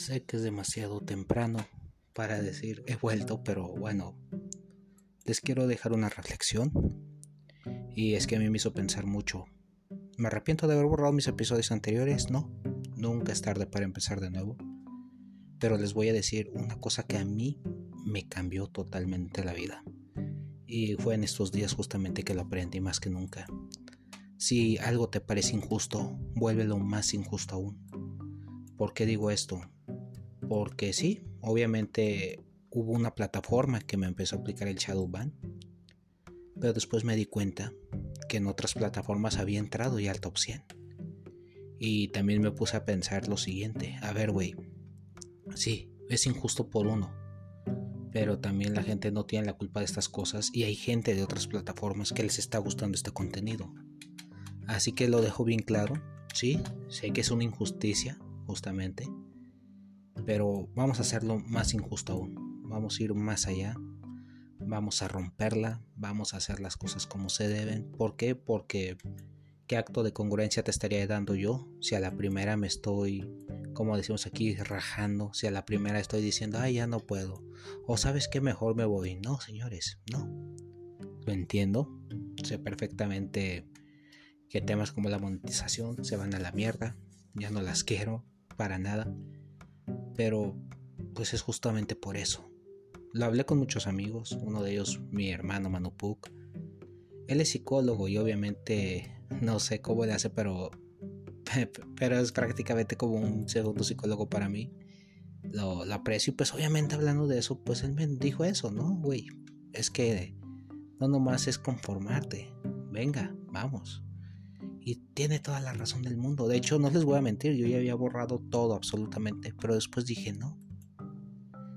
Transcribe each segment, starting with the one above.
Sé que es demasiado temprano para decir he vuelto, pero bueno, les quiero dejar una reflexión. Y es que a mí me hizo pensar mucho. ¿Me arrepiento de haber borrado mis episodios anteriores? No, nunca es tarde para empezar de nuevo. Pero les voy a decir una cosa que a mí me cambió totalmente la vida. Y fue en estos días justamente que lo aprendí más que nunca. Si algo te parece injusto, vuélvelo más injusto aún. ¿Por qué digo esto? Porque sí, obviamente hubo una plataforma que me empezó a aplicar el shadow ban, pero después me di cuenta que en otras plataformas había entrado ya al top 100. Y también me puse a pensar lo siguiente, a ver, güey, sí, es injusto por uno, pero también la gente no tiene la culpa de estas cosas y hay gente de otras plataformas que les está gustando este contenido. Así que lo dejo bien claro, sí, sé que es una injusticia, justamente, pero vamos a hacerlo más injusto aún, vamos a ir más allá, vamos a romperla, vamos a hacer las cosas como se deben. ¿Por qué? Porque ¿qué acto de congruencia te estaría dando yo si a la primera me estoy como decimos aquí, rajando, si a la primera estoy diciendo, ay, ya no puedo, o sabes que mejor me voy. No, señores, no. Lo entiendo, sé perfectamente que temas como la monetización se van a la mierda, ya no las quiero para nada, pero pues es justamente por eso. Lo hablé con muchos amigos, uno de ellos mi hermano Manupuk. Él es psicólogo y obviamente no sé cómo le hace, pero pero es prácticamente como un segundo psicólogo para mí. Lo, aprecio y pues obviamente hablando de eso, pues él me dijo eso, ¿no? Güey, es que no nomás es conformarte. Venga, vamos. Y tiene toda la razón del mundo. De hecho, no les voy a mentir, yo ya había borrado todo absolutamente, pero después dije, no.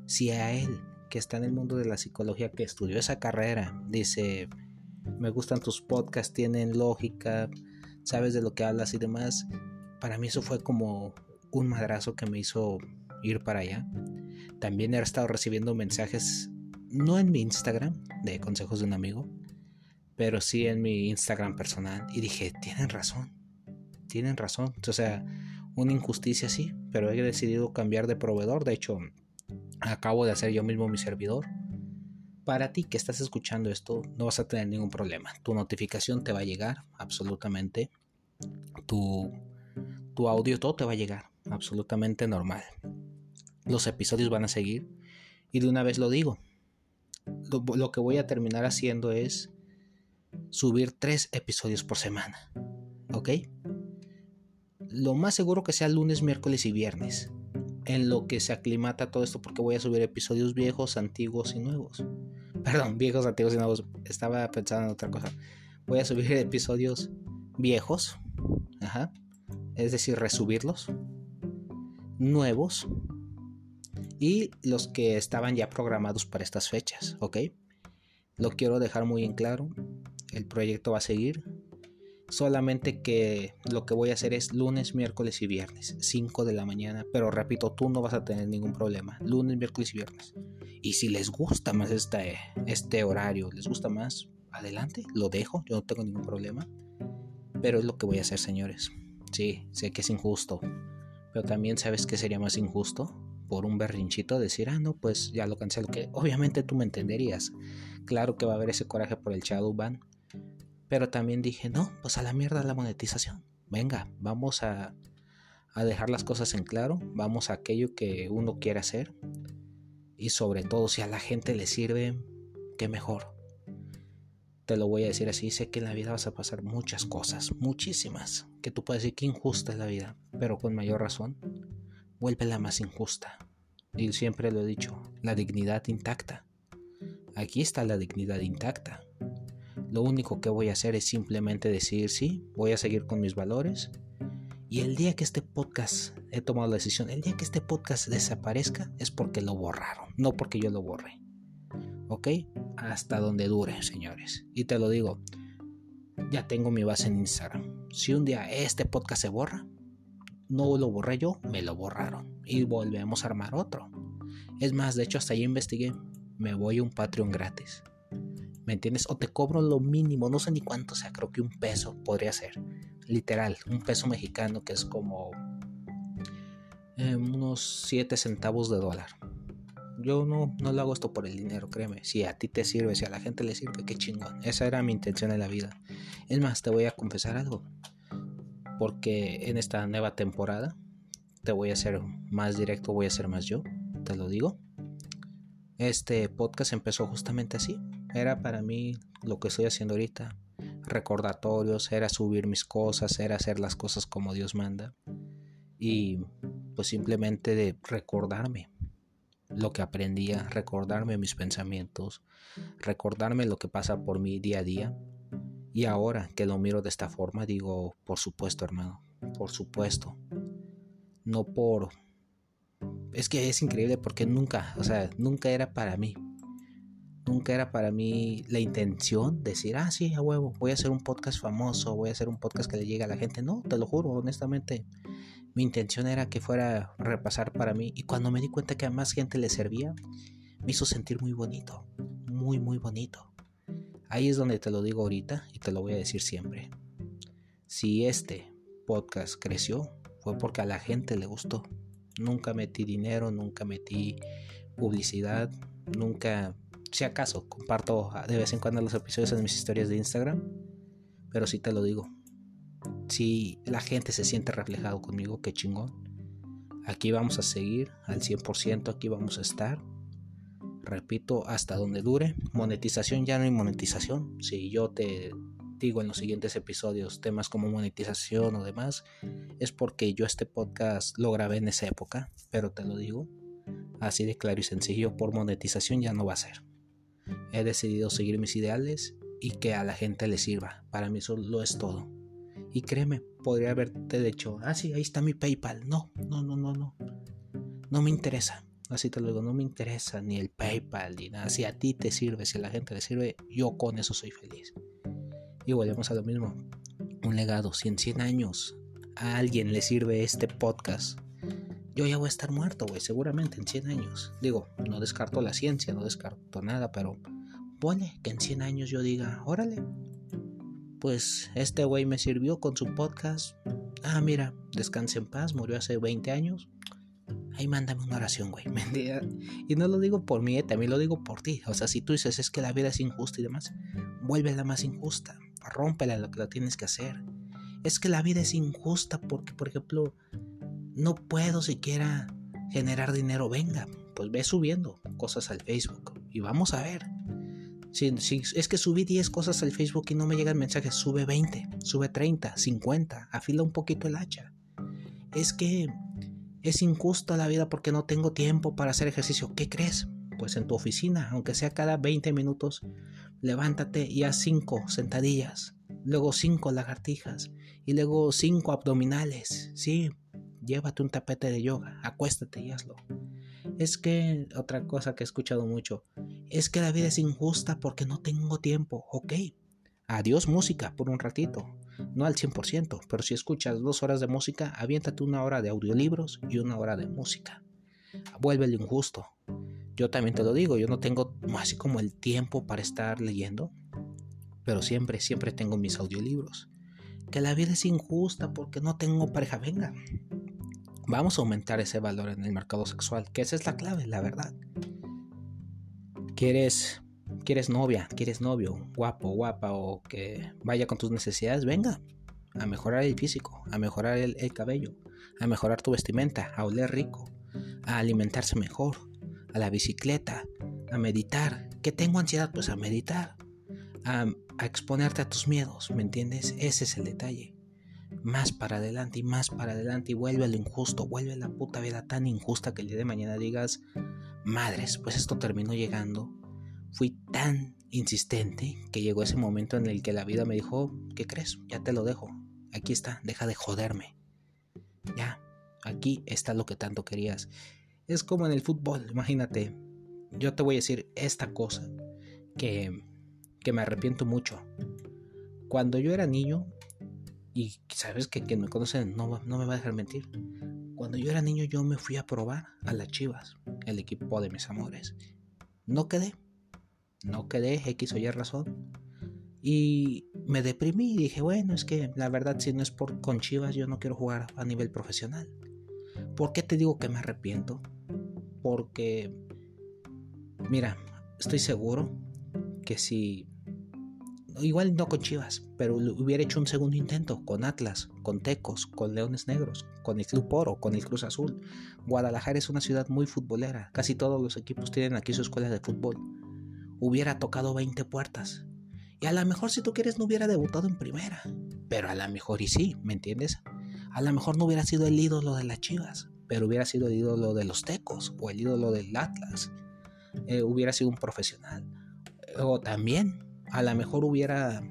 Si a él, que está en el mundo de la psicología, que estudió esa carrera, dice, me gustan tus podcasts, tienen lógica, sabes de lo que hablas y demás. Para mí eso fue como un madrazo que me hizo ir para allá. También he estado recibiendo mensajes, no en mi Instagram, de consejos de un amigo, pero sí en mi Instagram personal. Y dije, tienen razón, tienen razón. O sea, una injusticia sí, pero he decidido cambiar de proveedor. De hecho, acabo de hacer yo mismo mi servidor. Para ti que estás escuchando esto, no vas a tener ningún problema. Tu notificación te va a llegar, absolutamente. Tu, tu audio, todo te va a llegar, absolutamente normal. Los episodios van a seguir. Y de una vez lo digo. Lo, lo que voy a terminar haciendo es subir tres episodios por semana. ¿Ok? Lo más seguro que sea lunes, miércoles y viernes en lo que se aclimata todo esto porque voy a subir episodios viejos, antiguos y nuevos. Perdón, viejos, antiguos y nuevos. Estaba pensando en otra cosa. Voy a subir episodios viejos. Ajá. Es decir, resubirlos. Nuevos. Y los que estaban ya programados para estas fechas. ¿Ok? Lo quiero dejar muy en claro. El proyecto va a seguir. Solamente que lo que voy a hacer es lunes, miércoles y viernes, 5 de la mañana. Pero repito, tú no vas a tener ningún problema. Lunes, miércoles y viernes. Y si les gusta más este, este horario, les gusta más, adelante, lo dejo. Yo no tengo ningún problema. Pero es lo que voy a hacer, señores. Sí, sé que es injusto. Pero también sabes que sería más injusto por un berrinchito decir, ah, no, pues ya lo cancelo. Que obviamente tú me entenderías. Claro que va a haber ese coraje por el shadow ban pero también dije, no, pues a la mierda la monetización. Venga, vamos a, a dejar las cosas en claro, vamos a aquello que uno quiere hacer. Y sobre todo, si a la gente le sirve, qué mejor. Te lo voy a decir así, sé que en la vida vas a pasar muchas cosas, muchísimas, que tú puedes decir que injusta es la vida, pero con mayor razón, vuélvela más injusta. Y siempre lo he dicho, la dignidad intacta. Aquí está la dignidad intacta. Lo único que voy a hacer es simplemente decir, sí, voy a seguir con mis valores. Y el día que este podcast, he tomado la decisión, el día que este podcast desaparezca es porque lo borraron, no porque yo lo borré. ¿Ok? Hasta donde dure, señores. Y te lo digo, ya tengo mi base en Instagram. Si un día este podcast se borra, no lo borré yo, me lo borraron. Y volvemos a armar otro. Es más, de hecho, hasta ahí investigué. Me voy a un Patreon gratis. ¿Me entiendes? O te cobro lo mínimo, no sé ni cuánto sea, creo que un peso podría ser. Literal, un peso mexicano que es como eh, unos 7 centavos de dólar. Yo no, no lo hago esto por el dinero, créeme. Si a ti te sirve, si a la gente le sirve, qué chingón. Esa era mi intención en la vida. Es más, te voy a confesar algo. Porque en esta nueva temporada te voy a ser más directo, voy a ser más yo. Te lo digo. Este podcast empezó justamente así. Era para mí lo que estoy haciendo ahorita. Recordatorios, era subir mis cosas, era hacer las cosas como Dios manda. Y pues simplemente de recordarme lo que aprendía, recordarme mis pensamientos, recordarme lo que pasa por mi día a día. Y ahora que lo miro de esta forma, digo, por supuesto, hermano, por supuesto. No por... Es que es increíble porque nunca, o sea, nunca era para mí. Nunca era para mí la intención de decir, ah, sí, a huevo, voy a hacer un podcast famoso, voy a hacer un podcast que le llegue a la gente. No, te lo juro, honestamente, mi intención era que fuera repasar para mí y cuando me di cuenta que a más gente le servía, me hizo sentir muy bonito, muy, muy bonito. Ahí es donde te lo digo ahorita y te lo voy a decir siempre. Si este podcast creció, fue porque a la gente le gustó. Nunca metí dinero, nunca metí publicidad, nunca, si acaso, comparto de vez en cuando los episodios en mis historias de Instagram, pero sí te lo digo, si la gente se siente reflejado conmigo, qué chingón. Aquí vamos a seguir al 100%, aquí vamos a estar. Repito, hasta donde dure. Monetización ya no hay monetización. Si yo te digo en los siguientes episodios temas como monetización o demás, es porque yo este podcast lo grabé en esa época, pero te lo digo así de claro y sencillo, por monetización ya no va a ser. He decidido seguir mis ideales y que a la gente le sirva. Para mí eso lo es todo. Y créeme, podría haberte dicho, ah, sí, ahí está mi PayPal. No, no, no, no, no. No me interesa. Así te lo digo, no me interesa ni el PayPal ni nada. Si a ti te sirve, si a la gente le sirve, yo con eso soy feliz. Y volvemos a lo mismo. Un legado, si en 100 años a alguien le sirve este podcast, yo ya voy a estar muerto, güey, seguramente en 100 años. Digo, no descarto la ciencia, no descarto nada, pero pone que en 100 años yo diga, órale, pues este güey me sirvió con su podcast. Ah, mira, descanse en paz, murió hace 20 años. Ahí mándame una oración, güey. Y no lo digo por mí, eh, también lo digo por ti. O sea, si tú dices es que la vida es injusta y demás, vuélvela más injusta. Rómpela lo que la tienes que hacer. Es que la vida es injusta porque, por ejemplo, no puedo siquiera generar dinero. Venga, pues ve subiendo cosas al Facebook y vamos a ver. Si, es que subí 10 cosas al Facebook y no me llegan mensajes, sube 20, sube 30, 50, afila un poquito el hacha. Es que es injusta la vida porque no tengo tiempo para hacer ejercicio. ¿Qué crees? Pues en tu oficina, aunque sea cada 20 minutos, levántate y haz 5 sentadillas, luego 5 lagartijas y luego 5 abdominales. Sí, llévate un tapete de yoga, acuéstate y hazlo. Es que otra cosa que he escuchado mucho, es que la vida es injusta porque no tengo tiempo. Ok, adiós música por un ratito, no al 100%, pero si escuchas dos horas de música, aviéntate una hora de audiolibros y una hora de música. Vuélvele injusto. Yo también te lo digo, yo no tengo así como el tiempo para estar leyendo, pero siempre, siempre tengo mis audiolibros. Que la vida es injusta porque no tengo pareja. Venga, vamos a aumentar ese valor en el mercado sexual, que esa es la clave, la verdad. ¿Quieres, quieres novia, quieres novio, guapo, guapa o que vaya con tus necesidades? Venga, a mejorar el físico, a mejorar el, cabello, a mejorar tu vestimenta, a oler rico, a alimentarse mejor, a la bicicleta, a meditar. ¿Qué tengo ansiedad? Pues a meditar, a, a exponerte a tus miedos, ¿me entiendes? Ese es el detalle más para adelante y más para adelante y vuelve a lo injusto, vuelve a la puta vida tan injusta que el día de mañana digas, madres, pues esto terminó llegando. Fui tan insistente que llegó ese momento en el que la vida me dijo, ¿qué crees? Ya te lo dejo. Aquí está, deja de joderme. Ya, aquí está lo que tanto querías. Es como en el fútbol, imagínate. Yo te voy a decir esta cosa que, que me arrepiento mucho. Cuando yo era niño, y sabes que quien me conoce no, no me va a dejar mentir. Cuando yo era niño yo me fui a probar a las Chivas, el equipo de mis amores. No quedé. No quedé, X o Y razón. Y me deprimí y dije, bueno, es que la verdad si no es por con Chivas yo no quiero jugar a nivel profesional. ¿Por qué te digo que me arrepiento? Porque, mira, estoy seguro que si igual no con Chivas, pero hubiera hecho un segundo intento con Atlas, con Tecos, con Leones Negros, con el Club Oro, con el Cruz Azul. Guadalajara es una ciudad muy futbolera, casi todos los equipos tienen aquí su escuela de fútbol. Hubiera tocado 20 puertas. Y a lo mejor si tú quieres no hubiera debutado en primera, pero a lo mejor y sí, ¿me entiendes? A lo mejor no hubiera sido el ídolo de las Chivas, pero hubiera sido el ídolo de los Tecos o el ídolo del Atlas. Eh, hubiera sido un profesional. O también a lo mejor hubiera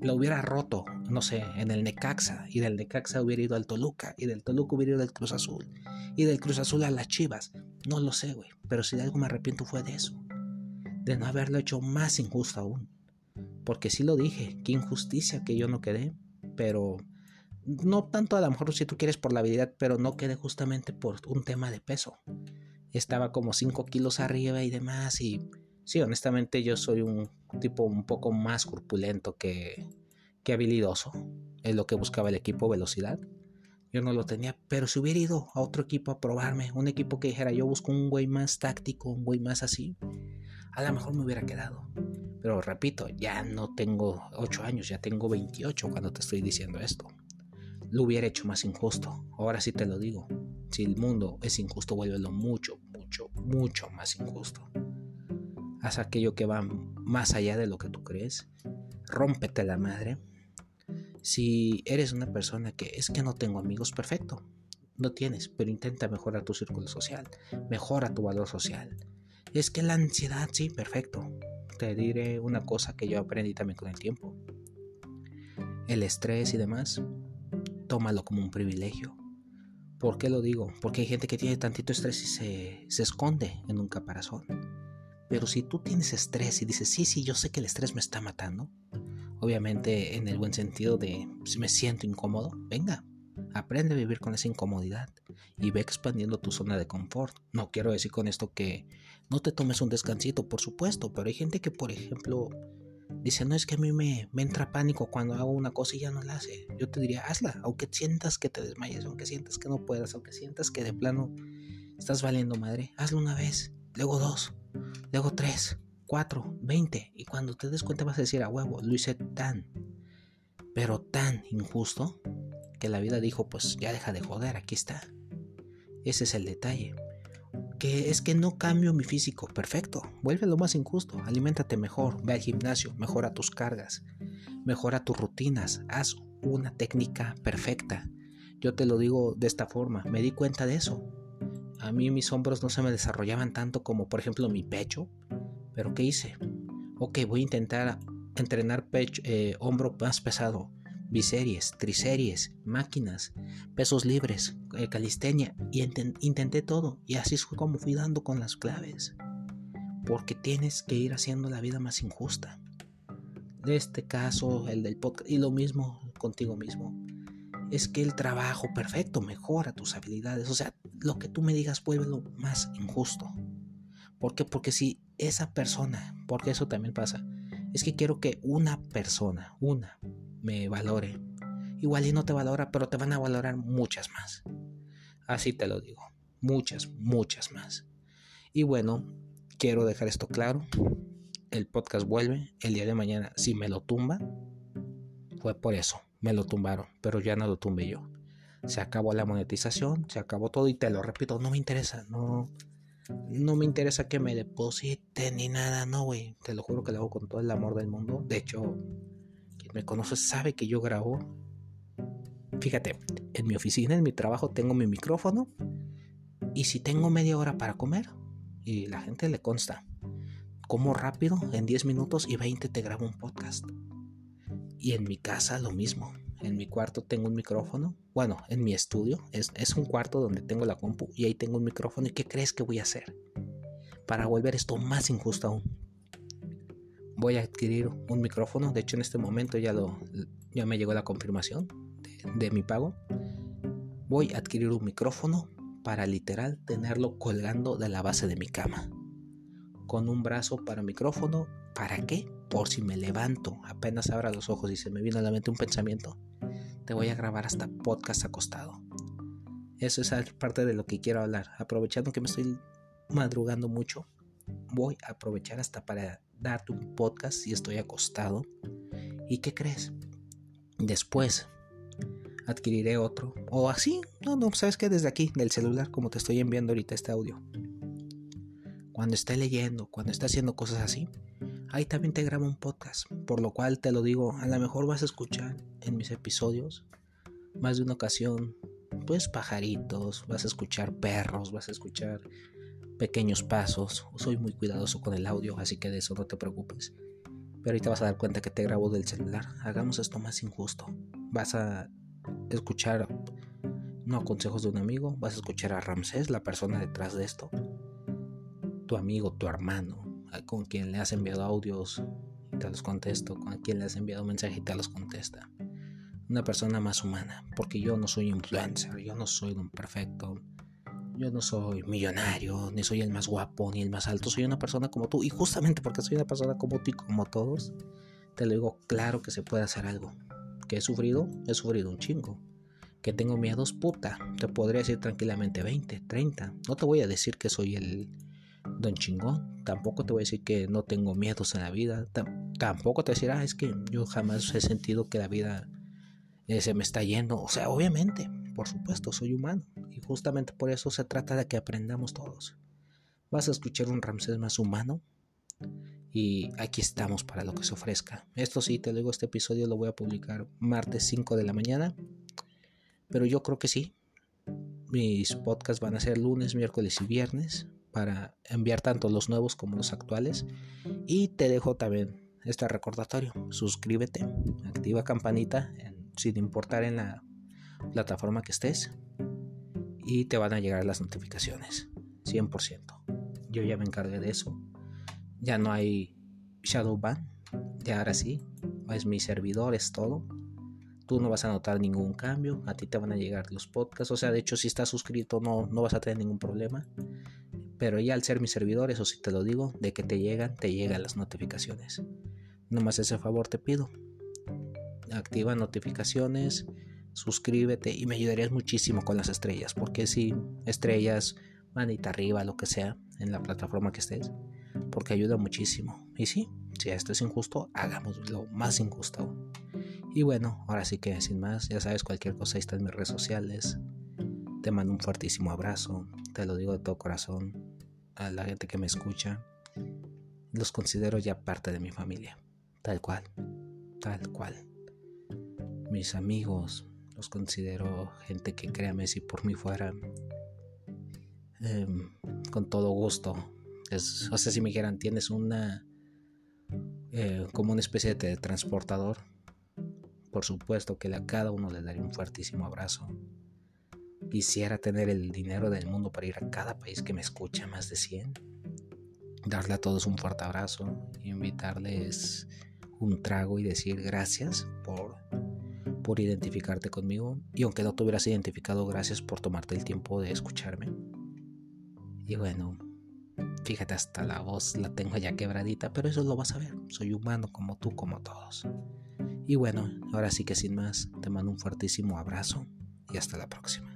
lo hubiera roto, no sé, en el Necaxa, y del Necaxa hubiera ido al Toluca, y del Toluca hubiera ido al Cruz Azul, y del Cruz Azul a las Chivas. No lo sé, güey, pero si de algo me arrepiento fue de eso, de no haberlo hecho más injusto aún. Porque sí lo dije, qué injusticia que yo no quedé, pero no tanto a lo mejor si tú quieres por la habilidad, pero no quedé justamente por un tema de peso. Estaba como 5 kilos arriba y demás, y Sí, honestamente yo soy un tipo un poco más corpulento que, que habilidoso. Es lo que buscaba el equipo, velocidad. Yo no lo tenía, pero si hubiera ido a otro equipo a probarme, un equipo que dijera yo busco un güey más táctico, un güey más así, a lo mejor me hubiera quedado. Pero repito, ya no tengo 8 años, ya tengo 28 cuando te estoy diciendo esto. Lo hubiera hecho más injusto. Ahora sí te lo digo. Si el mundo es injusto, vuélvelo mucho, mucho, mucho más injusto haz aquello que va más allá de lo que tú crees, rómpete la madre. Si eres una persona que es que no tengo amigos, perfecto, no tienes, pero intenta mejorar tu círculo social, mejora tu valor social. Es que la ansiedad, sí, perfecto. Te diré una cosa que yo aprendí también con el tiempo. El estrés y demás, tómalo como un privilegio. ¿Por qué lo digo? Porque hay gente que tiene tantito estrés y se, se esconde en un caparazón. Pero si tú tienes estrés y dices, sí, sí, yo sé que el estrés me está matando, obviamente en el buen sentido de si me siento incómodo, venga, aprende a vivir con esa incomodidad y ve expandiendo tu zona de confort. No quiero decir con esto que no te tomes un descansito, por supuesto, pero hay gente que, por ejemplo, dice, no es que a mí me, entra pánico cuando hago una cosa y ya no la hace. Yo te diría, hazla, aunque sientas que te desmayes, aunque sientas que no puedas, aunque sientas que de plano estás valiendo madre, hazlo una vez, luego dos, luego 3, 4, 20. Y cuando te des cuenta vas a decir a huevo, lo hice tan, pero tan injusto que la vida dijo, pues ya deja de joder, aquí está. Ese es el detalle. Que es que no cambio mi físico, perfecto, vuelve lo más injusto, aliméntate mejor, ve al gimnasio, mejora tus cargas, mejora tus rutinas, haz una técnica perfecta. Yo te lo digo de esta forma, me di cuenta de eso, a mí mis hombros no se me desarrollaban tanto como por ejemplo mi pecho. Pero ¿qué hice? Ok, voy a intentar entrenar pecho, eh, hombro más pesado, biseries, triseries, máquinas, pesos libres, eh, calistenia y intenté todo y así fue como fui dando con las claves. Porque tienes que ir haciendo la vida más injusta. De este caso, el del podcast, y lo mismo contigo mismo es que el trabajo perfecto mejora tus habilidades. O sea, lo que tú me digas lo más injusto. ¿Por qué? Porque si esa persona, porque eso también pasa, es que quiero que una persona, una, me valore. Igual y no te valora, pero te van a valorar muchas más. Así te lo digo, muchas, muchas más. Y bueno, quiero dejar esto claro. El podcast vuelve el día de mañana. Si me lo tumba, fue por eso me lo tumbaron, pero ya no lo tumbé yo. Se acabó la monetización, se acabó todo y te lo repito, no me interesa, no, no me interesa que me depositen ni nada, no, güey. Te lo juro que lo hago con todo el amor del mundo. De hecho, quien me conoce sabe que yo grabo. Fíjate, en mi oficina, en mi trabajo, tengo mi micrófono. Y si tengo media hora para comer, y la gente le consta, como rápido, en 10 minutos y 20 te grabo un podcast. Y en mi casa lo mismo. En mi cuarto tengo un micrófono. Bueno, en mi estudio es, un cuarto donde tengo la compu y ahí tengo un micrófono. ¿Y qué crees que voy a hacer? Para volver esto más injusto aún. Voy a adquirir un micrófono. De hecho, en este momento ya, lo, me llegó la confirmación de, de mi pago. Voy a adquirir un micrófono para literal tenerlo colgando de la base de mi cama. Con un brazo para micrófono. ¿Para qué? Por si me levanto, apenas abra los ojos y se me viene a la mente un pensamiento, te voy a grabar hasta podcast acostado. Eso es parte de lo que quiero hablar. Aprovechando que me estoy madrugando mucho, voy a aprovechar hasta para darte un podcast si estoy acostado. ¿Y qué crees? Después adquiriré otro. O así, no, no, sabes que desde aquí, del celular, como te estoy enviando ahorita este audio. Cuando esté leyendo, cuando esté haciendo cosas así, ahí también te grabo un podcast. Por lo cual te lo digo, a lo mejor vas a escuchar en mis episodios más de una ocasión, pues pajaritos, vas a escuchar perros, vas a escuchar pequeños pasos. Soy muy cuidadoso con el audio, así que de eso no te preocupes. Pero ahorita vas a dar cuenta que te grabo del celular. Hagamos esto más injusto. Vas a escuchar no consejos de un amigo, vas a escuchar a Ramsés, la persona detrás de esto. Tu amigo, tu hermano, con quien le has enviado audios y te los contesto, con quien le has enviado mensaje y te los contesta. Una persona más humana, porque yo no soy influencer, yo no soy un perfecto, yo no soy millonario, ni soy el más guapo, ni el más alto, soy una persona como tú. Y justamente porque soy una persona como tú y como todos, te lo digo claro que se puede hacer algo. Que he sufrido, he sufrido un chingo. Que tengo miedos, puta. Te podría decir tranquilamente 20, 30. No te voy a decir que soy el don chingón. Tampoco te voy a decir que no tengo miedos en la vida. tampoco te voy a decir, ah, es que yo jamás he sentido que la vida eh, se me está yendo. O sea, obviamente, por supuesto, soy humano. Y justamente por eso se trata de que aprendamos todos. Vas a escuchar un Ramsés más humano. Y aquí estamos para lo que se ofrezca. Esto sí, te digo, este episodio lo voy a publicar martes 5 de la mañana. Pero yo creo que sí. Mis podcasts van a ser lunes, miércoles y viernes para enviar tanto los nuevos como los actuales. Y te dejo también este recordatorio. Suscríbete, activa campanita sin importar en la plataforma que estés y te van a llegar las notificaciones 100%. Yo ya me encargué de eso. Ya no hay shadow ban. Ya ahora sí, es mi servidor, es todo. Tú no vas a notar ningún cambio, a ti te van a llegar los podcasts, o sea, de hecho si estás suscrito no, no vas a tener ningún problema. Pero ya al ser mi servidor, eso sí te lo digo, de que te llegan, te llegan las notificaciones. Nomás ese favor te pido. Activa notificaciones, suscríbete y me ayudarías muchísimo con las estrellas, porque si estrellas, manita arriba, lo que sea, en la plataforma que estés, porque ayuda muchísimo. Y sí, si esto es injusto, hagámoslo más injusto. Y bueno, ahora sí que sin más, ya sabes, cualquier cosa ahí está en mis redes sociales. Te mando un fuertísimo abrazo, te lo digo de todo corazón, a la gente que me escucha. Los considero ya parte de mi familia, tal cual, tal cual. Mis amigos, los considero gente que créame si por mí fuera em, con todo gusto. Es, o sea, si me dijeran, tienes una eh, como una especie de transportador, por supuesto que a cada uno le daría un fuertísimo abrazo. Quisiera tener el dinero del mundo para ir a cada país que me escucha, más de 100. Darle a todos un fuerte abrazo, invitarles un trago y decir gracias por por identificarte conmigo y aunque no te hubieras identificado, gracias por tomarte el tiempo de escucharme. Y bueno, fíjate, hasta la voz la tengo ya quebradita, pero eso lo vas a ver. Soy humano como tú, como todos. Y bueno, ahora sí que sin más, te mando un fuertísimo abrazo y hasta la próxima.